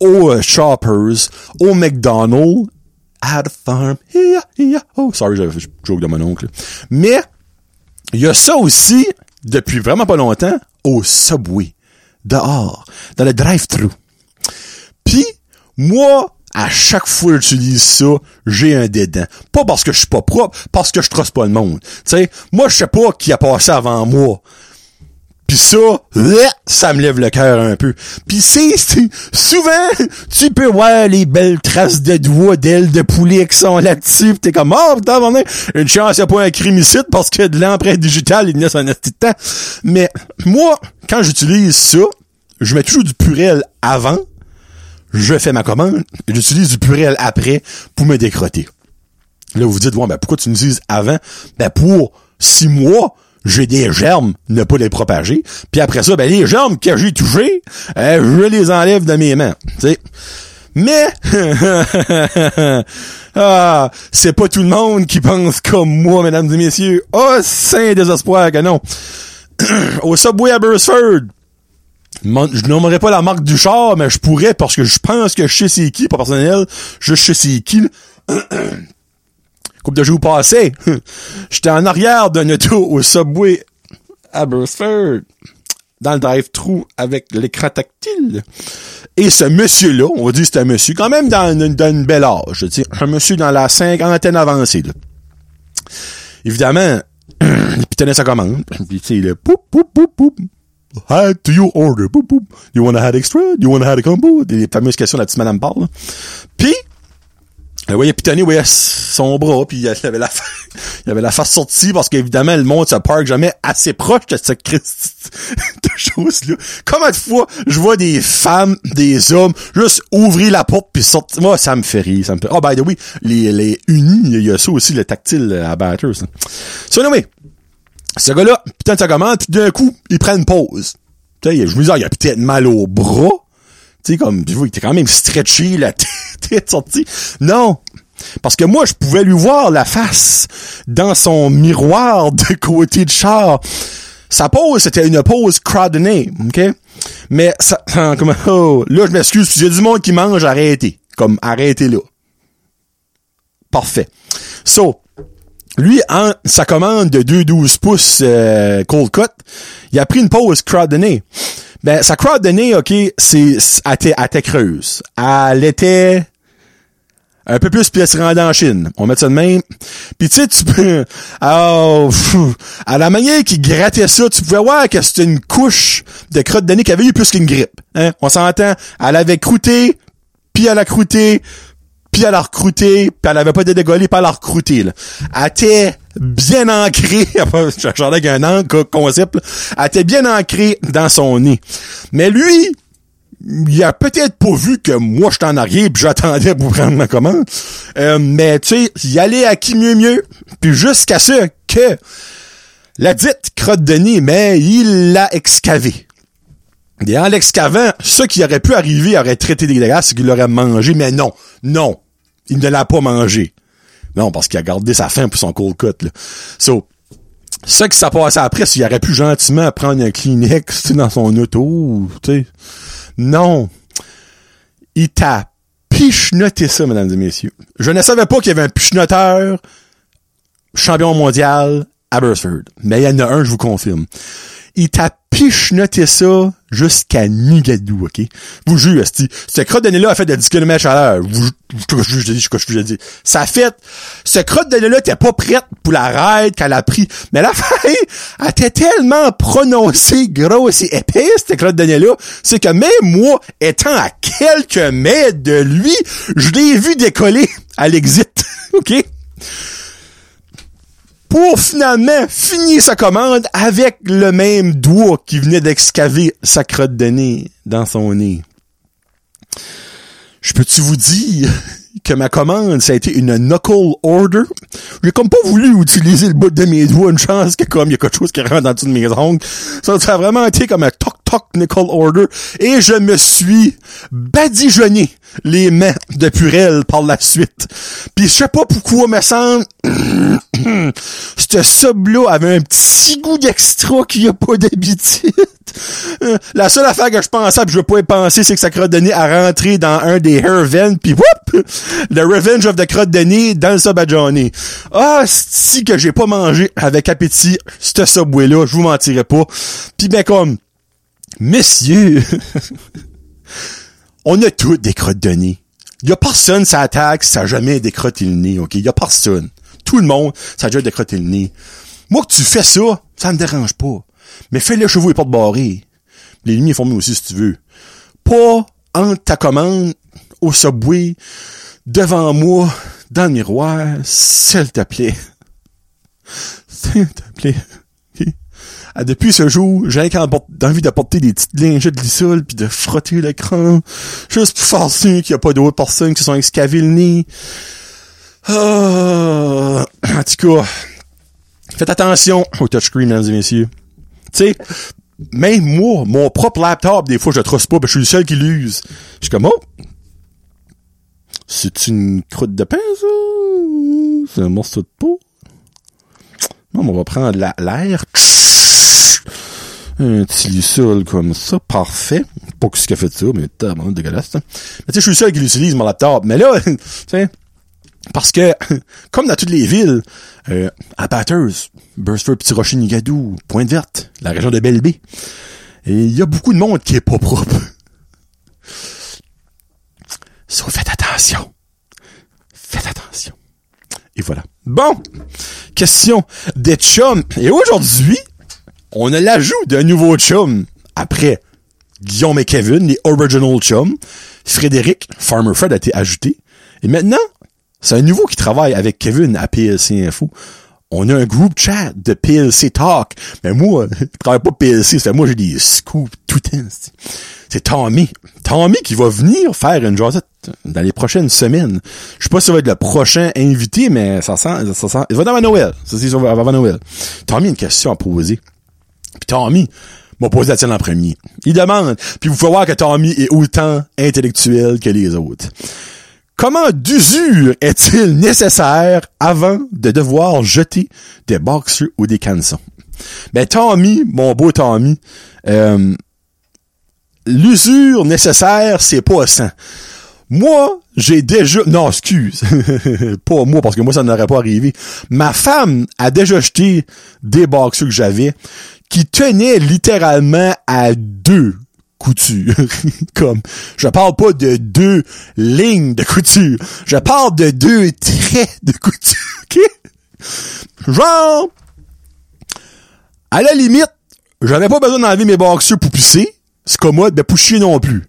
A: au euh, Shoppers, au McDonald's, at the farm, yeah, yeah. Oh, sorry, je joke de mon oncle. Mais, il y a ça aussi, depuis vraiment pas longtemps, au Subway. Dehors. Dans le drive-thru. Puis, moi, à chaque fois que j'utilise ça, j'ai un dédain. Pas parce que je suis pas propre, parce que je trosse pas le monde. Tu moi, je sais pas qui a passé avant moi. Pis ça, ça me lève le cœur un peu. Pis c'est, souvent, tu peux voir les belles traces de doigts d'ailes de poulet qui sont là-dessus, t'es comme, oh, putain, une chance, y a pas un crime ici parce que de l'empreinte digitale, il y a son temps. Mais, moi, quand j'utilise ça, je mets toujours du purel avant, je fais ma commande, et j'utilise du purel après pour me décrotter. Là, vous vous dites, bon, ben, pourquoi tu me dises avant? Ben, pour six mois, j'ai des germes, ne pas les propager. Puis après ça, ben, les germes que j'ai touchés, euh, je les enlève de mes mains. sais. Mais, ah, c'est pas tout le monde qui pense comme moi, mesdames et messieurs. Oh, saint désespoir que non. Au Subway à Bursford, je nommerai pas la marque du char, mais je pourrais parce que je pense que je sais c'est qui, pas personnel, je sais c'est qui. Coupe de jours passés, j'étais en arrière d'un auto au Subway à Bursford, dans le drive-thru avec l'écran tactile. Et ce monsieur-là, on va dire c'est un monsieur, quand même dans une, belle âge, tu sais, un monsieur dans la cinquantaine avancée. Là. Évidemment, il tenait sa commande, puis tu sais, poup, poup, poup, poup. Add to your order. Poup, poup. You wanna add extra? You wanna add a combo? Des fameuses questions, la petite madame parle. Puis, elle voyait pitonner, voyait son bras, puis il avait la il avait la face sortie parce qu'évidemment, le monde se parque jamais assez proche de cette de choses-là. Combien de fois je vois des femmes, des hommes, juste ouvrir la porte puis sortir? Moi, ça me fait rire, ça me fait. Oh, by the way, les, les unis, il y a ça aussi, le tactile à batteur, ça. So, anyway, ce gars-là, putain, ça commande, puis d'un coup, il prend une pause. Tu sais, je me dis, il a peut-être mal au bras. Tu sais, comme, tu vois, il était quand même stretchy, la tête sortie. Non. Parce que moi, je pouvais lui voir la face dans son miroir de côté de char. Sa pause, c'était une pause crowdonnée, OK? Mais ça, comme, oh, là, je m'excuse, si j'ai du monde qui mange, arrêtez. Comme, arrêtez là. Parfait. So, lui, en sa commande de 2,12 pouces euh, cold cut, il a pris une pause crowd de nez. Ben, sa crowd de nez, OK, c'est, elle était, creuse. Elle était un peu plus pièce rendue en Chine. On met ça de même. Puis tu sais, tu peux... Oh, à la manière qu'il grattait ça, tu pouvais voir que c'était une couche de crotte de nez qui avait eu plus qu'une grippe. Hein? On s'entend. Elle avait croûté, puis elle a croûté, puis elle a recruté, puis elle avait pas été dégolée, puis elle a recruté. Là. Elle était bien ancrée, j'en ai un an, concept, elle était bien ancrée dans son nez. Mais lui, il a peut-être pas vu que moi j'étais en arrière puis j'attendais pour prendre ma commande. Euh, mais tu sais, il allait à qui mieux mieux. Puis jusqu'à ce que la dite crotte de nez, mais il l'a excavé. Et en l'excavant, ce qui aurait pu arriver aurait traité des dégâts, c'est qu'il l'aurait mangé, mais non, non il ne l'a pas mangé. Non, parce qu'il a gardé sa faim pour son cold cut, là. So, ce qui s'est passé après, s'il aurait pu gentiment prendre un Kleenex dans son auto, tu sais. Non. Il t'a pichenoté ça, mesdames et messieurs. Je ne savais pas qu'il y avait un pichenoteur champion mondial à Bursford. Mais il y en a un, je vous confirme. Il t'a pichenoté ça jusqu'à Nigadou, OK? Vous jure, ce crotte de nez-là a fait de 10 km à l'heure. Je, je, je, je, dis. Ça fait, ce crotte nez-là était pas prête pour la ride qu'elle a pris. Mais la fille, elle était tellement prononcée, grosse et épaisse, cette crotte de nez-là, c'est que même moi, étant à quelques mètres de lui, je l'ai vu décoller à l'exit, OK? Pour finalement finir sa commande avec le même doigt qui venait d'excaver sa crotte de nez dans son nez. Je peux-tu vous dire que ma commande, ça a été une knuckle order? J'ai comme pas voulu utiliser le bout de mes doigts, une chance que comme il y a quelque chose qui rentre dans de mes ongles. Ça, ça a vraiment été comme un toc toc knuckle order. Et je me suis badigeonné les mains de Purel par la suite. Puis je sais pas pourquoi, me semble, ce sub-là avait un petit goût d'extra qu'il n'y a pas d'habitude. la seule affaire que je pensais, pis je veux pas y penser, c'est que ça crotte de nez à rentrer dans un des Herven, puis whoop! Le Revenge of the crotte de nez dans le sub à Johnny. Ah, si que j'ai pas mangé avec appétit ce subway-là, je vous mentirais pas. Puis ben comme, messieurs, on a tous des crottes de nez. Y a personne ça attaque, ça a jamais décrotté le nez, ok? Y a personne. Tout le monde, ça a déjà décrotté le nez. Moi que tu fais ça, ça me dérange pas. Mais fais les chevaux et porte barrés. Les lignes formées aussi si tu veux. Pas entre ta commande au subway, devant moi, dans le miroir, s'il te plaît. S'il te plaît. Depuis ce jour, j'ai envie de porter des petites lingettes lissoles puis de frotter l'écran. Juste pour faire sûr qu'il n'y a pas d'autres personnes qui sont excavé le nez. Ah, en tout cas, faites attention au touchscreen, mesdames et messieurs. Tu sais, même moi, mon propre laptop, des fois, je le trosse pas, que je suis le seul qui l'use. Je suis comme, oh! C'est une croûte de pain, ça? C'est un morceau de peau? Non, on va prendre l'air. Un petit comme ça, parfait. Pas que ce qu'il a fait ça, mais tellement dégueulasse. Mais tu sais, je suis le seul qui l'utilise, mon laptop. Mais là, tu sais, parce que, comme dans toutes les villes, euh, à Batters, Burstford, Petit Rocher, Nigadou, Pointe-Verte, la région de belle et il y a beaucoup de monde qui est pas propre. So, faites attention. Faites attention. Et voilà. Bon. Question des chums. Et aujourd'hui, on a l'ajout d'un nouveau chum. Après Guillaume et Kevin, les original chums. Frédéric, Farmer Fred a été ajouté. Et maintenant, c'est un nouveau qui travaille avec Kevin à PLC Info. On a un groupe chat de PLC Talk. Mais moi, je travaille pas PLC, c'est moi j'ai des scoops tout. C'est Tommy. Tommy qui va venir faire une jasette dans les prochaines semaines. Je sais pas si ça va être le prochain invité, mais ça sent, ça sent, il va dans Noël. Ça, c'est avant Noël. Tommy a une question à poser. Puis Tommy m'a posé la tienne en premier. Il demande, puis vous pouvez voir que Tommy est autant intellectuel que les autres. Comment d'usure est-il nécessaire avant de devoir jeter des boxers ou des cançons? Ben, Tommy, mon beau Tommy, euh, l'usure nécessaire, c'est pas ça. Moi, j'ai déjà... Non, excuse. pas moi, parce que moi, ça n'aurait pas arrivé. Ma femme a déjà jeté des boxers que j'avais qui tenaient littéralement à deux couture. Comme, je parle pas de deux lignes de couture. Je parle de deux traits de couture. OK? Genre, à la limite, j'avais pas besoin d'enlever mes boxers pour pisser. C'est commode, de pousser non plus.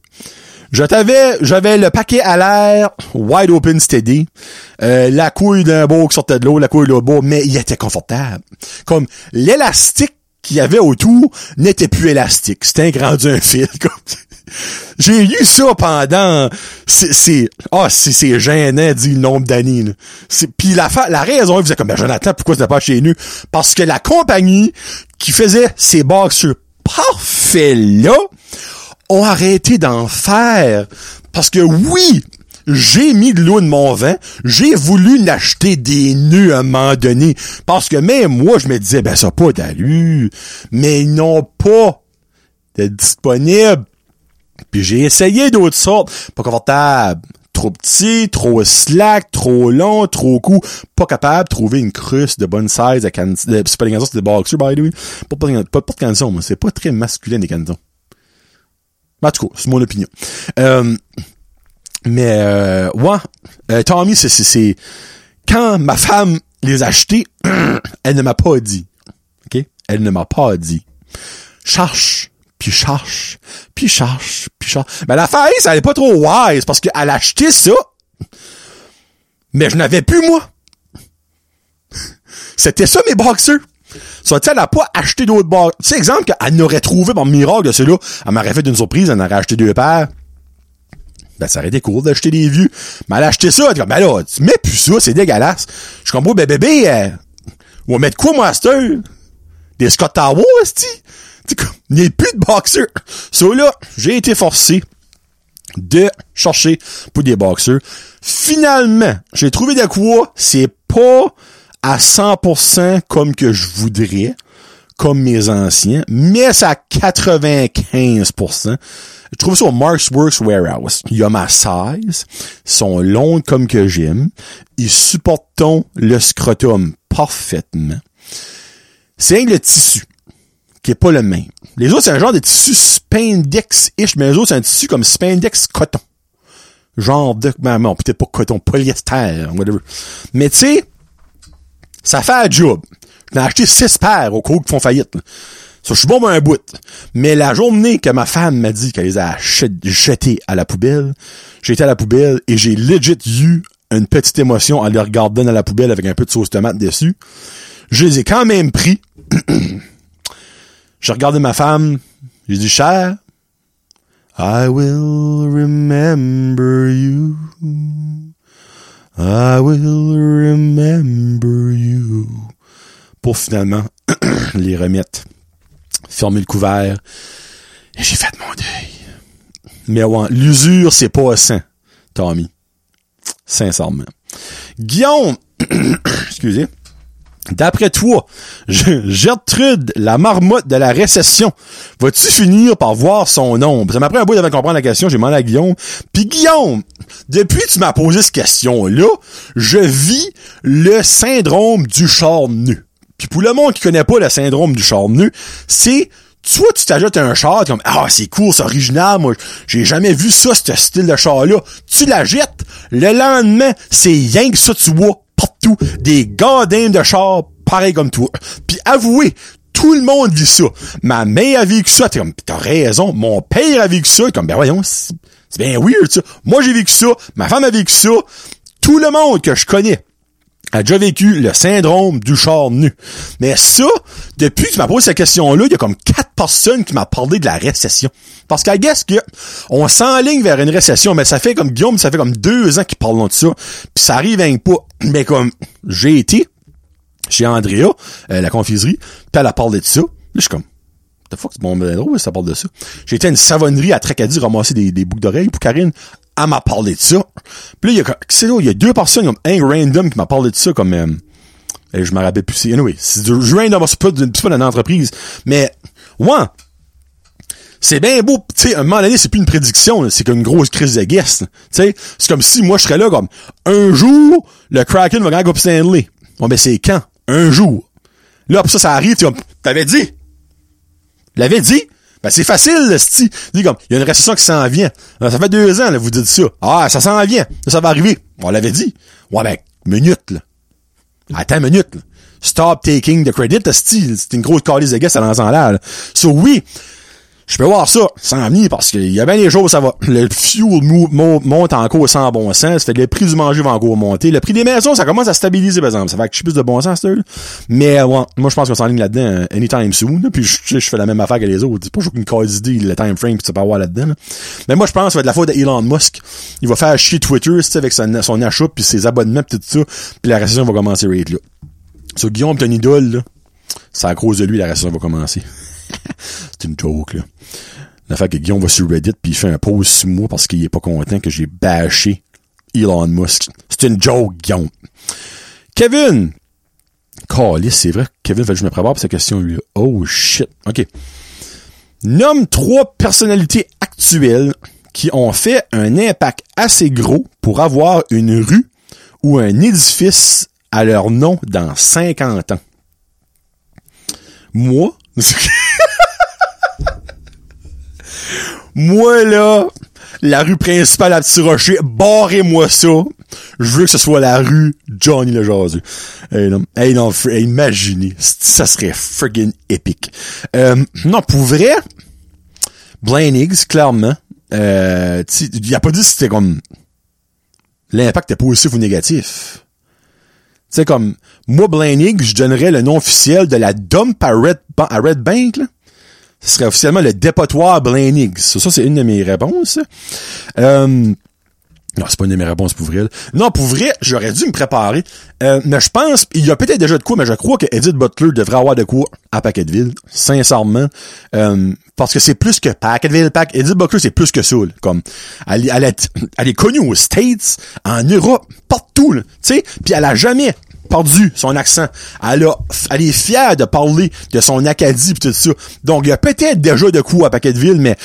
A: Je t'avais, j'avais le paquet à l'air, wide open steady, euh, la couille d'un beau qui sortait de l'eau, la couille de l'autre beau, mais il était confortable. Comme l'élastique qu'il y avait autour n'était plus élastique. C'était un grand un fil. J'ai eu ça pendant c'est ah c'est gênant dit le nombre d'années. Puis la la raison il faisait comme ben Jonathan pourquoi c'était pas chez nous? Parce que la compagnie qui faisait ces boxers parfaits là ont arrêté d'en faire parce que oui j'ai mis de l'eau de mon vin, j'ai voulu n'acheter des nœuds à un moment donné, parce que même moi, je me disais, ben ça pas d'allure, mais ils n'ont pas de disponible. Puis j'ai essayé d'autres sortes, pas confortable. Trop petit, trop slack, trop long, trop court, pas capable de trouver une cruce de bonne size à can... C'est pas des canons, c'est des boxers, by the way. Pas, pas, pas, pas de canson, moi. C'est pas très masculin, des canons. En tout cas, c'est mon opinion. Euh, mais euh, ouais, euh, Tommy, c'est, c'est, quand ma femme les a achetés, elle ne m'a pas dit. OK? Elle ne m'a pas dit. Cherche, puis cherche, puis cherche, puis cherche. Mais la fille, ça n'est pas trop wise parce qu'elle a acheté ça, mais je n'avais plus moi. C'était ça mes boxers. Ça, elle n'a pas acheté d'autres boxers. Tu sais, exemple, qu'elle n'aurait trouvé par miracle de ceux-là. Elle m'aurait fait une surprise, elle en aurait acheté deux paires ben, ça aurait été cool d'acheter des vieux. Mais elle a acheté ça, elle dit, ben là, tu mets plus ça, c'est dégueulasse. Je comme, ben bébé, euh, on va mettre quoi, master? Des Scott Towers, tu Il n'y a plus de boxers. So là, j'ai été forcé de chercher pour des boxers. Finalement, j'ai trouvé de quoi, c'est pas à 100% comme que je voudrais, comme mes anciens, mais c'est à 95%. Je trouve ça au Marks Works Warehouse. Il y a ma size, sont longs comme que j'aime, ils supportent le scrotum parfaitement. C'est le tissu qui est pas le même. Les autres, c'est un genre de tissu spandex-ish, mais les autres, c'est un tissu comme spandex coton. Genre de, ben, non, peut-être pas coton, polyester, whatever. Mais tu sais, ça fait un job. J'en acheté six paires au cours qui font faillite. Ça, je suis bon un bout. Mais la journée que ma femme m'a dit qu'elle les a jetées à la poubelle, j'ai été à la poubelle et j'ai legit eu une petite émotion en les regardant dans la poubelle avec un peu de sauce tomate dessus. Je les ai quand même pris. J'ai regardé ma femme, j'ai dit, cher, I will remember you. I will remember you. Pour finalement les remettre, fermer le couvert. Et j'ai fait mon deuil. Mais ouais, l'usure, c'est pas sain, Tommy. Sincèrement. Guillaume, excusez, D'après toi, Gertrude, la marmotte de la récession, vas-tu finir par voir son ombre? Ça m'a pris un bout de comprendre la question, j'ai demandé à Guillaume. Puis Guillaume, depuis que tu m'as posé cette question-là, je vis le syndrome du char nu. Puis pour le monde qui connaît pas le syndrome du char nu, c'est toi, tu t'ajoutes un char, comme, ah, c'est cool, c'est original, moi, j'ai jamais vu ça, ce style de char-là. Tu la jettes, le lendemain, c'est rien que ça, tu vois partout des goddamn de char pareil comme toi. Puis avouez, tout le monde vit ça. Ma mère a vécu ça, t'es comme, t'as raison, mon père a vécu ça, comme, ben voyons, c'est bien weird ça. Moi j'ai vécu ça, ma femme a vécu ça, tout le monde que je connais a déjà vécu le syndrome du char nu. Mais ça, depuis que tu m'as posé cette question-là, il y a comme quatre personnes qui m'ont parlé de la récession. Parce qu'à guess que on s'enligne vers une récession, mais ça fait comme Guillaume, ça fait comme deux ans qu'ils parlent de ça, puis ça arrive un pas. Mais comme j'ai été chez Andrea, euh, la confiserie, puis elle a parlé de ça. Là, je suis comme the fuck, c'est bon, drôle, ça parle de ça. J'ai été à une savonnerie à Tracadie ramasser des, des boucles d'oreilles pour Karine elle m'a parlé de ça. Puis là, il y a, c'est il y a deux personnes comme un random qui m'a parlé de ça comme, euh, je me rappelle plus. Anyway, c'est du random, c'est pas, c'est pas une entreprise. Mais, ouais. C'est bien beau, tu sais, un moment donné, c'est plus une prédiction, c'est qu'une grosse crise de guest. Tu sais, c'est comme si moi je serais là comme un jour, le Kraken va gagner Coupe Stanley. Bon ben c'est quand? Un jour. Là, pour ça, ça arrive, tu t'avais dit. L'avais dit? Ben, c'est facile, le sti. Dis comme, il y a une récession qui s'en vient. ça fait deux ans, là, vous dites ça. Ah, ça s'en vient. Ça, va arriver. On l'avait dit. Ouais, ben, minute, là. Attends minute, là. Stop taking the credit, sti. C'est une grosse calice de guests à l'ensemble là. So, oui, je peux voir ça sans venir parce qu'il y a bien des choses, ça va. Le fuel monte encore sans bon sens. Ça fait que le prix du manger va encore monter. Le prix des maisons, ça commence à stabiliser, par exemple. Ça fait que je suis plus de bon sens, ça. Mais, ouais, moi, je pense qu'on s'enligne là-dedans euh, anytime soon. Puis, je, je fais la même affaire que les autres. C'est pas une cause d'idée, le time frame, tu peux avoir là-dedans. Mais moi, je pense que ça va être la faute d'Elon Musk. Il va faire chier Twitter, avec son, son achat, puis ses abonnements, pis tout ça. Puis la récession va commencer right là. So, Guillaume, une idole, là. C'est à cause de lui, la récession va commencer. C'est une joke, là. La fait que Guillaume va sur Reddit puis il fait un pause sur moi parce qu'il est pas content que j'ai bâché Elon Musk. C'est une joke, Guillaume. Kevin! Calice, c'est vrai. Kevin, je me prépare pour cette question-là. Oh shit. OK. Nomme trois personnalités actuelles qui ont fait un impact assez gros pour avoir une rue ou un édifice à leur nom dans 50 ans. Moi, Moi, là, la rue principale à Petit Rocher, barrez-moi ça. Je veux que ce soit la rue Johnny le Jazu. Hey, non, hey, non, imaginez. Ça serait friggin' épique. Euh, non, pour vrai, Blaine Higgs, clairement, euh, il a pas dit si c'était comme l'impact est positif ou négatif. Tu sais, comme, moi, Blaine Higgs, je donnerais le nom officiel de la dump à Red, à Red Bank, là ce serait officiellement le dépotoir Blainix. Ça, c'est une de mes réponses. Euh, non, c'est pas une de mes réponses pour vrai. Non, pour vrai, j'aurais dû me préparer. Euh, mais je pense, il y a peut-être déjà de quoi, mais je crois que Edith Butler devrait avoir de quoi à Paquetteville, sincèrement. Euh, parce que c'est plus que Paquetteville. Pack, Edith Butler, c'est plus que ça. Comme, elle, elle, elle, est connue aux States, en Europe, partout. Tu sais, puis elle a jamais perdu son accent. Elle, est fière de parler de son Acadie et tout ça. Donc, il y a peut-être déjà de coups à Paquetteville, mais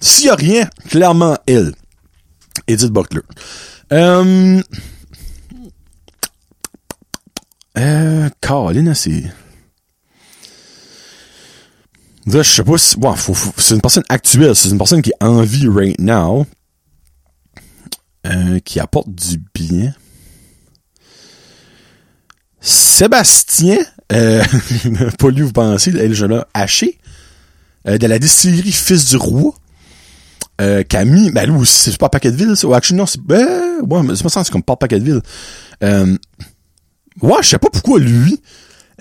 A: s'il y a rien, clairement, elle. Edith Buckler. Euh... Euh, c'est... je sais pas si... C'est une personne actuelle, c'est une personne qui est en vie right now, euh, qui apporte du bien. Sébastien, euh, pas lui vous pensez, le jeune haché, euh, de la distillerie Fils du Roi, euh, Camille, ben lui c'est pas Paquetteville, non, c'est, ben, ouais, c'est pas ça, c'est comme pas Paquetteville. Euh, ouais, je sais pas pourquoi lui,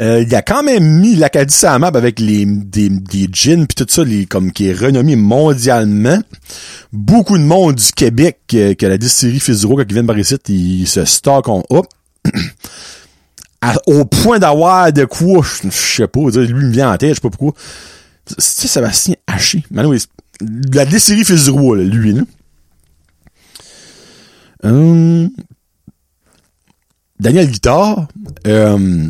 A: Euh, il a quand même mis l'Acadie sur la avec les, des, des gins pis tout ça, les, comme qui est renommé mondialement. Beaucoup de monde du Québec euh, que la distillerie Fizuro, quand ils viennent par ici, ils se stockent en au point d'avoir de quoi, je sais pas, lui me vient en tête, je sais pas pourquoi. C'est Sébastien Haché. La distillerie Fizuro, là, lui, là. Hum, Daniel Guitard, euh,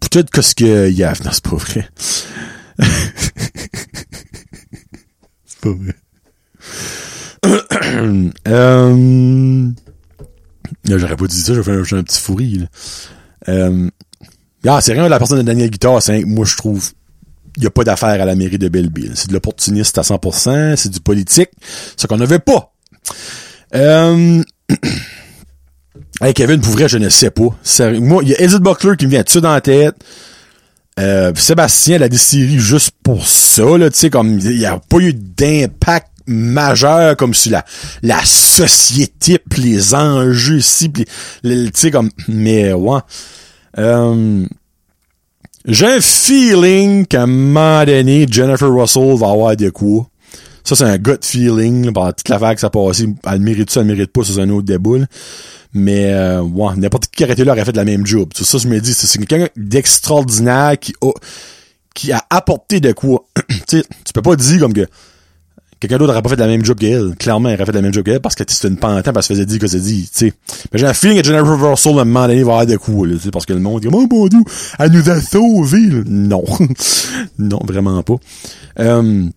A: peut-être que ce qu'il y a... Non, c'est pas vrai. c'est pas vrai. euh, J'aurais pas dit ça, j'ai fait un, un, petit fourri. Là. Euh, ah, c'est rien la personne de Daniel Guitard, c'est moi je trouve il n'y a pas d'affaire à la mairie de Belleville. C'est de l'opportuniste à 100%, c'est du politique, ce qu'on n'avait pas. Euh, Hey Kevin, pour vrai, je ne sais pas. Moi, il y a Edith Buckler qui me vient tout dans la tête. Euh, Sébastien, la distillerie, juste pour ça, là, tu sais, comme, il n'y a pas eu d'impact majeur comme sur la, la société, pis les enjeux ici, pis tu sais, comme, mais, ouais. Euh, j'ai un feeling qu'à un moment donné, Jennifer Russell va avoir des coups. Ça, c'est un gut feeling, par toute la vague que ça passe. Elle mérite ça, elle mérite pas, c'est un autre déboule. Mais euh, ouais, n'importe qui été là aurait fait la même job. Tout ça, je me dis, c'est quelqu'un d'extraordinaire qui a, qui a apporté de quoi. tu peux pas dire comme que quelqu'un d'autre aurait pas fait la même job qu'elle. Clairement, elle aurait fait la même job qu'elle parce que c'était une pantin parce qu'elle faisait dire que c'est dit, tu sais. Mais j'ai un feeling que Jennifer Russell, à un moment donné, va avoir de coups, là, parce que le monde dit, oh mon dieu, elle nous a sauvés, Non. non, vraiment pas. Euh,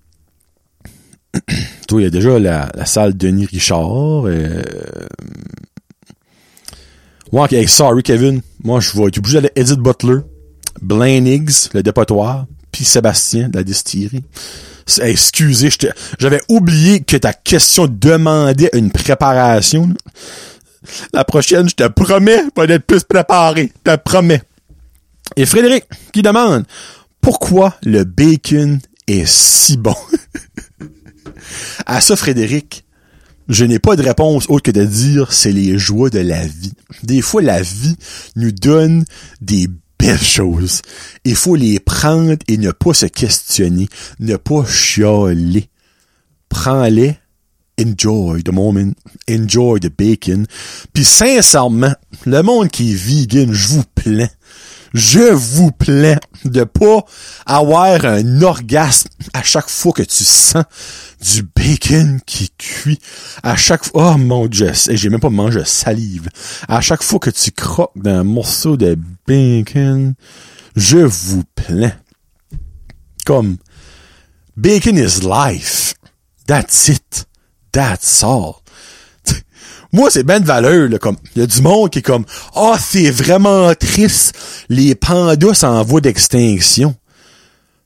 A: toi, il y a déjà la, salle Denis Richard, euh, Ouais, sorry Kevin. Moi, je vais être obligé d'aller Edith Butler, Blaine Higgs, le dépotoir, puis Sébastien de la distillerie. Excusez, j'avais oublié que ta question demandait une préparation. La prochaine, je te promets pas d'être plus préparé. Je te promets. Et Frédéric, qui demande pourquoi le bacon est si bon? à ça, Frédéric, je n'ai pas de réponse autre que de dire c'est les joies de la vie. Des fois, la vie nous donne des belles choses. Il faut les prendre et ne pas se questionner, ne pas chialer. Prends-les, enjoy the moment, enjoy the bacon. Puis sincèrement, le monde qui est vegan, je vous plains je vous plains de pas avoir un orgasme à chaque fois que tu sens du bacon qui cuit. À chaque fois, oh mon dieu, j'ai même pas mangé salive. À chaque fois que tu croques d'un morceau de bacon, je vous plains. Comme, bacon is life. That's it. That's all. Moi, c'est ben de valeur, là, comme, il y a du monde qui est comme, ah, c'est vraiment triste, les pandas s'en voient d'extinction.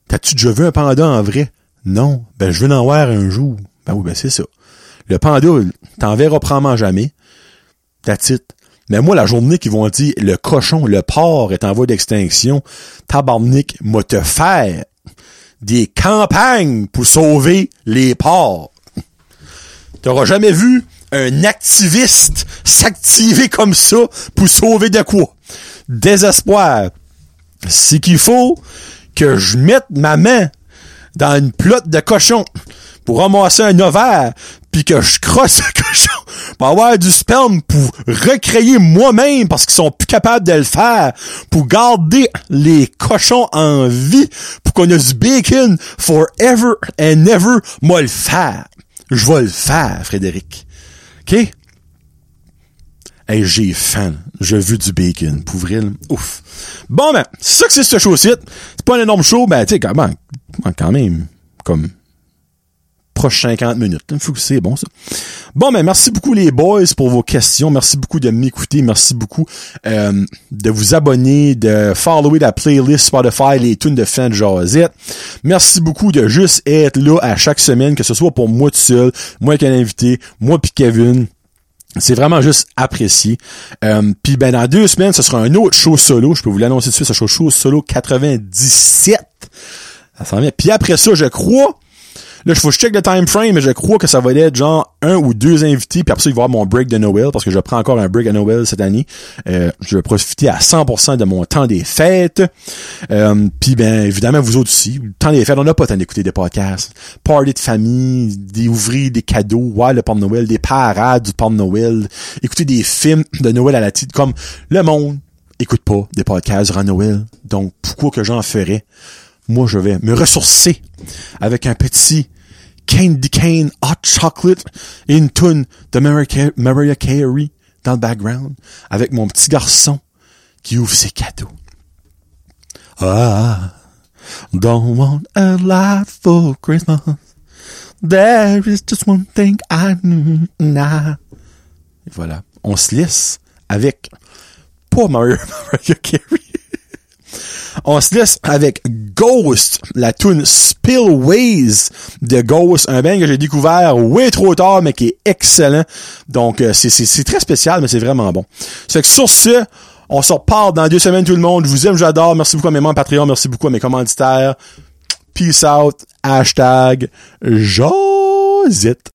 A: T'as-tu déjà vu un panda en vrai? Non. Ben, je veux en voir un jour. Ben oui, ben c'est ça. Le panda, t'en verras probablement jamais. That's it. Mais moi, la journée qu'ils vont dire, le cochon, le porc est en voie d'extinction, tabarnak, moi te faire des campagnes pour sauver les porcs. T'auras jamais vu un activiste s'activer comme ça pour sauver de quoi? Désespoir. C'est qu'il faut que je mette ma main dans une plotte de cochon pour ramasser un ovaire, puis que je crosse le cochon pour avoir du sperme pour recréer moi-même parce qu'ils sont plus capables de le faire, pour garder les cochons en vie, pour qu'on ait du bacon forever and ever, moi le faire. Je vais le faire, Frédéric. OK? Hey, j'ai faim. J'ai vu du bacon. Pour vrai, ouf. Bon, ben, c'est ça que c'est ce show-ci. C'est pas un énorme show, ben, tu sais, quand, même, quand même, comme, proche 50 minutes. C'est bon, ça. Bon, ben, merci beaucoup, les boys, pour vos questions. Merci beaucoup de m'écouter. Merci beaucoup euh, de vous abonner, de follower la playlist Spotify, les tunes de fan Josette. Merci beaucoup de juste être là à chaque semaine, que ce soit pour moi tout seul, moi avec un invité, moi puis Kevin. C'est vraiment juste apprécié. Euh, Puis ben dans deux semaines, ce sera un autre show solo. Je peux vous l'annoncer tout de suite, ce show solo 97. Ça s'en vient. Puis après ça, je crois, Là, je faut que je check le time frame, mais je crois que ça va être genre un ou deux invités, puis après ça, il va y avoir mon break de Noël, parce que je prends encore un break à Noël cette année. Euh, je vais profiter à 100% de mon temps des fêtes. Euh, puis ben, évidemment, vous autres aussi. Le temps des fêtes, on n'a pas le temps d'écouter des podcasts. Party de famille, des ouvriers, des cadeaux, ouais, le port de Noël, des parades du port de Noël, écouter des films de Noël à la titre, comme Le Monde écoute pas des podcasts durant Noël. Donc, pourquoi que j'en ferais? Moi, je vais me ressourcer avec un petit Candy Cane Hot Chocolate et une tune de Mariah Carey dans le background avec mon petit garçon qui ouvre ses cadeaux. Ah, don't want a lot for Christmas. There is just one thing I need now. Et voilà. On se laisse avec pas Mariah Carey. On se laisse avec Ghost, la tune Spillways de Ghost, un band que j'ai découvert way trop tard, mais qui est excellent. Donc, euh, c'est très spécial, mais c'est vraiment bon. C'est que sur ce, on se reparle dans deux semaines tout le monde. Je vous aime, j'adore. Merci beaucoup à mes membres Patreon, merci beaucoup à mes commanditaires. Peace out. Hashtag Josette.